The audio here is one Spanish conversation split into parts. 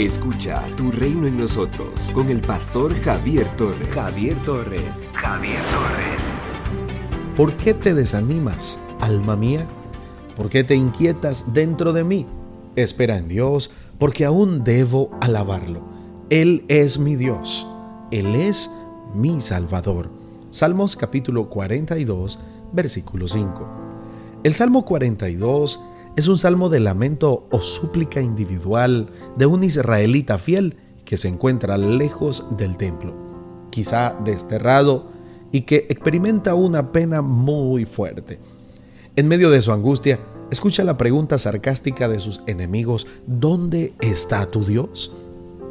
Escucha Tu Reino en Nosotros con el pastor Javier Torres. Javier Torres. Javier Torres. ¿Por qué te desanimas, alma mía? ¿Por qué te inquietas dentro de mí? Espera en Dios, porque aún debo alabarlo. Él es mi Dios. Él es mi Salvador. Salmos capítulo 42, versículo 5. El Salmo 42 es un salmo de lamento o súplica individual de un israelita fiel que se encuentra lejos del templo, quizá desterrado y que experimenta una pena muy fuerte. En medio de su angustia, escucha la pregunta sarcástica de sus enemigos, ¿dónde está tu Dios?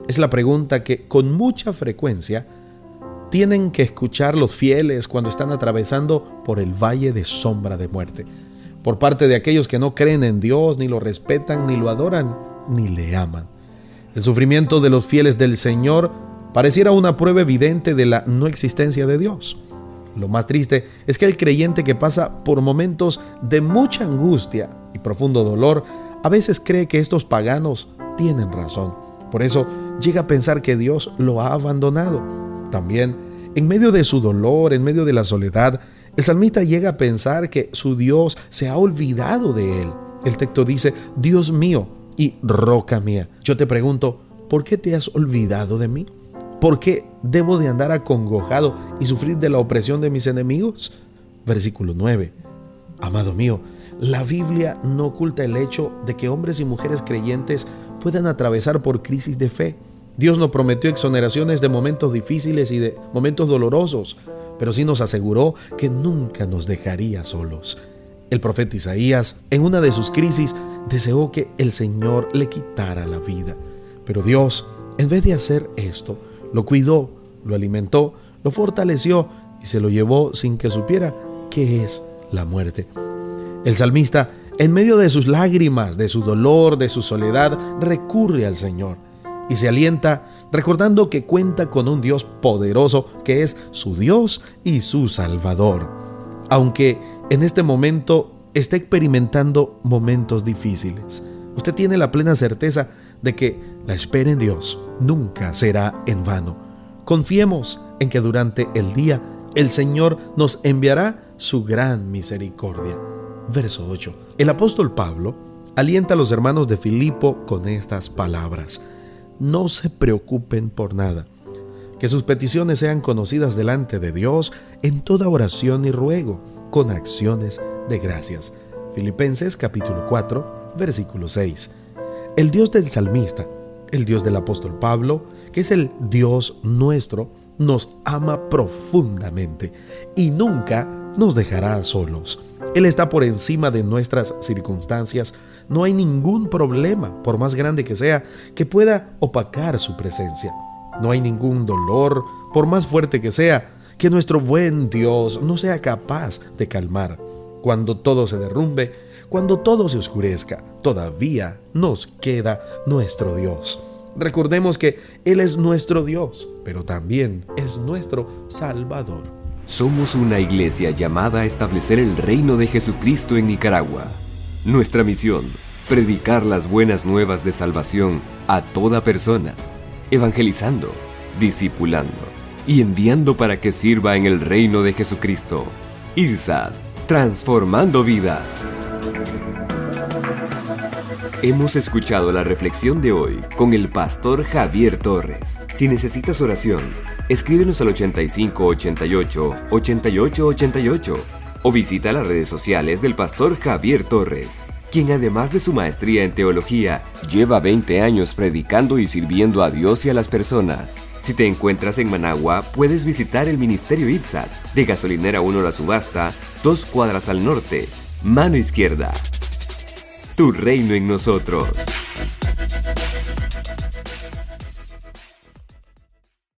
Es la pregunta que con mucha frecuencia tienen que escuchar los fieles cuando están atravesando por el valle de sombra de muerte por parte de aquellos que no creen en Dios, ni lo respetan, ni lo adoran, ni le aman. El sufrimiento de los fieles del Señor pareciera una prueba evidente de la no existencia de Dios. Lo más triste es que el creyente que pasa por momentos de mucha angustia y profundo dolor, a veces cree que estos paganos tienen razón. Por eso llega a pensar que Dios lo ha abandonado. También, en medio de su dolor, en medio de la soledad, el salmista llega a pensar que su Dios se ha olvidado de él. El texto dice, Dios mío y roca mía. Yo te pregunto, ¿por qué te has olvidado de mí? ¿Por qué debo de andar acongojado y sufrir de la opresión de mis enemigos? Versículo 9. Amado mío, la Biblia no oculta el hecho de que hombres y mujeres creyentes puedan atravesar por crisis de fe. Dios nos prometió exoneraciones de momentos difíciles y de momentos dolorosos pero sí nos aseguró que nunca nos dejaría solos. El profeta Isaías, en una de sus crisis, deseó que el Señor le quitara la vida. Pero Dios, en vez de hacer esto, lo cuidó, lo alimentó, lo fortaleció y se lo llevó sin que supiera qué es la muerte. El salmista, en medio de sus lágrimas, de su dolor, de su soledad, recurre al Señor y se alienta recordando que cuenta con un Dios poderoso que es su Dios y su Salvador. Aunque en este momento esté experimentando momentos difíciles, usted tiene la plena certeza de que la espera en Dios nunca será en vano. Confiemos en que durante el día el Señor nos enviará su gran misericordia. Verso 8. El apóstol Pablo alienta a los hermanos de Filipo con estas palabras no se preocupen por nada. Que sus peticiones sean conocidas delante de Dios en toda oración y ruego, con acciones de gracias. Filipenses capítulo 4, versículo 6. El Dios del salmista, el Dios del apóstol Pablo, que es el Dios nuestro, nos ama profundamente y nunca nos dejará solos. Él está por encima de nuestras circunstancias. No hay ningún problema, por más grande que sea, que pueda opacar su presencia. No hay ningún dolor, por más fuerte que sea, que nuestro buen Dios no sea capaz de calmar. Cuando todo se derrumbe, cuando todo se oscurezca, todavía nos queda nuestro Dios. Recordemos que Él es nuestro Dios, pero también es nuestro Salvador. Somos una iglesia llamada a establecer el reino de Jesucristo en Nicaragua. Nuestra misión, predicar las buenas nuevas de salvación a toda persona, evangelizando, discipulando y enviando para que sirva en el reino de Jesucristo. IRSAD, transformando vidas. Hemos escuchado la reflexión de hoy con el pastor Javier Torres. Si necesitas oración, escríbenos al 8588 8888 o visita las redes sociales del pastor Javier Torres, quien además de su maestría en teología, lleva 20 años predicando y sirviendo a Dios y a las personas. Si te encuentras en Managua, puedes visitar el Ministerio ITSAT de Gasolinera 1 La Subasta, dos cuadras al norte, mano izquierda tu reino en nosotros.